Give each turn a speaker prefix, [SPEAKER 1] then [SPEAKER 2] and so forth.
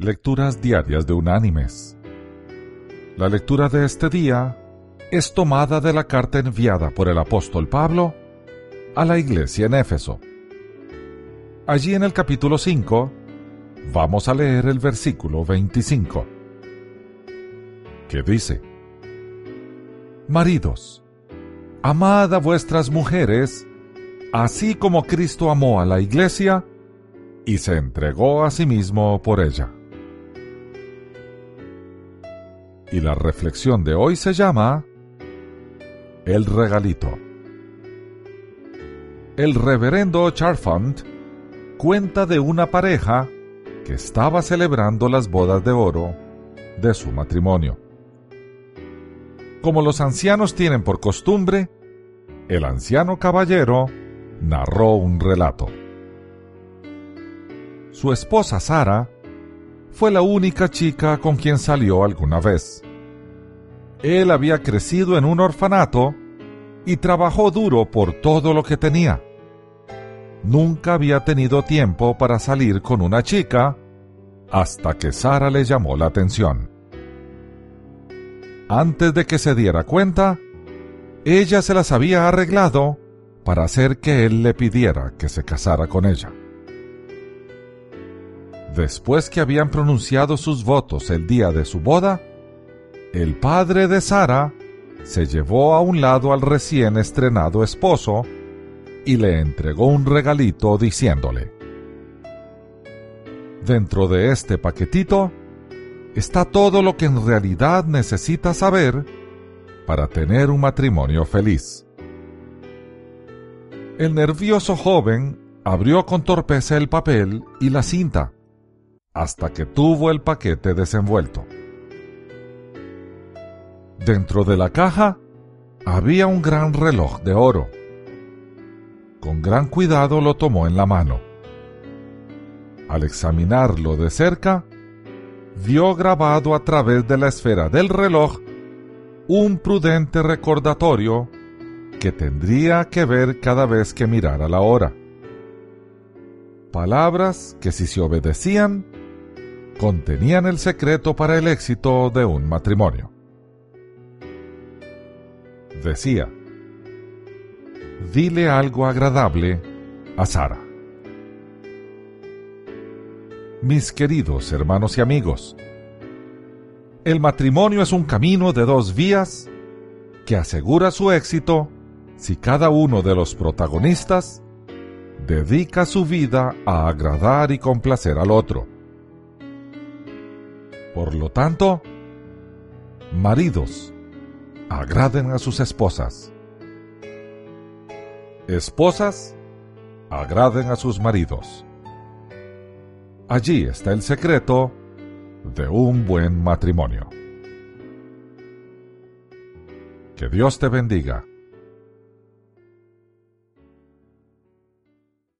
[SPEAKER 1] Lecturas Diarias de Unánimes. La lectura de este día es tomada de la carta enviada por el apóstol Pablo a la iglesia en Éfeso. Allí en el capítulo 5 vamos a leer el versículo 25, que dice, Maridos, amad a vuestras mujeres, así como Cristo amó a la iglesia y se entregó a sí mismo por ella. Y la reflexión de hoy se llama El regalito. El reverendo Charfant cuenta de una pareja que estaba celebrando las bodas de oro de su matrimonio. Como los ancianos tienen por costumbre, el anciano caballero narró un relato. Su esposa Sara fue la única chica con quien salió alguna vez. Él había crecido en un orfanato y trabajó duro por todo lo que tenía. Nunca había tenido tiempo para salir con una chica hasta que Sara le llamó la atención. Antes de que se diera cuenta, ella se las había arreglado para hacer que él le pidiera que se casara con ella. Después que habían pronunciado sus votos el día de su boda, el padre de Sara se llevó a un lado al recién estrenado esposo y le entregó un regalito diciéndole, Dentro de este paquetito está todo lo que en realidad necesitas saber para tener un matrimonio feliz. El nervioso joven abrió con torpeza el papel y la cinta hasta que tuvo el paquete desenvuelto. Dentro de la caja había un gran reloj de oro. Con gran cuidado lo tomó en la mano. Al examinarlo de cerca, vio grabado a través de la esfera del reloj un prudente recordatorio que tendría que ver cada vez que mirara la hora. Palabras que si se obedecían contenían el secreto para el éxito de un matrimonio. Decía, dile algo agradable a Sara. Mis queridos hermanos y amigos, el matrimonio es un camino de dos vías que asegura su éxito si cada uno de los protagonistas dedica su vida a agradar y complacer al otro. Por lo tanto, maridos, agraden a sus esposas. Esposas, agraden a sus maridos. Allí está el secreto de un buen matrimonio. Que Dios te bendiga.